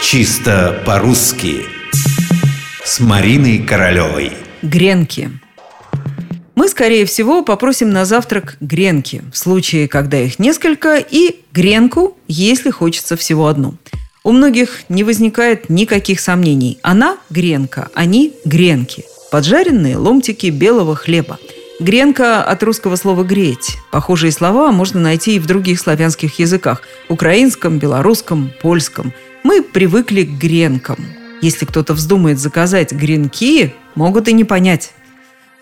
Чисто по-русски. С Мариной Королевой. Гренки. Мы, скорее всего, попросим на завтрак гренки В случае, когда их несколько И гренку, если хочется всего одну. У многих не возникает никаких сомнений. Она гренка, они гренки. Поджаренные ломтики белого хлеба – Гренка от русского слова «греть». Похожие слова можно найти и в других славянских языках – украинском, белорусском, польском. Мы привыкли к гренкам. Если кто-то вздумает заказать гренки, могут и не понять.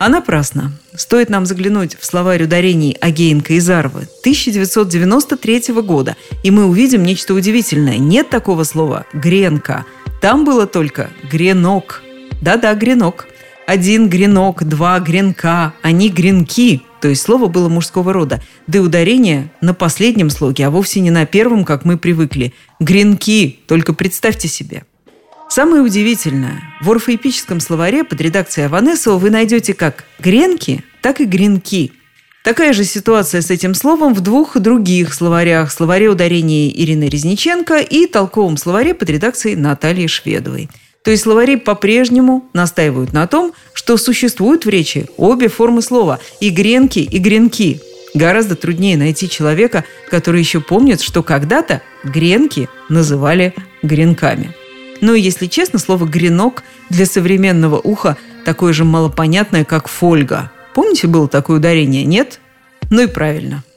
А напрасно. Стоит нам заглянуть в словарь ударений Агеенко и Зарвы 1993 года, и мы увидим нечто удивительное. Нет такого слова «гренка». Там было только «гренок». Да-да, гренок – один гренок, два гренка, они гренки. То есть слово было мужского рода. Да и ударение на последнем слоге, а вовсе не на первом, как мы привыкли. Гренки, только представьте себе. Самое удивительное, в орфоэпическом словаре под редакцией Аванесова вы найдете как гренки, так и гренки. Такая же ситуация с этим словом в двух других словарях. Словаре ударения Ирины Резниченко и толковом словаре под редакцией Натальи Шведовой – то есть словари по-прежнему настаивают на том, что существуют в речи обе формы слова – и гренки, и гренки. Гораздо труднее найти человека, который еще помнит, что когда-то гренки называли гренками. Но если честно, слово «гренок» для современного уха такое же малопонятное, как «фольга». Помните, было такое ударение, нет? Ну и правильно –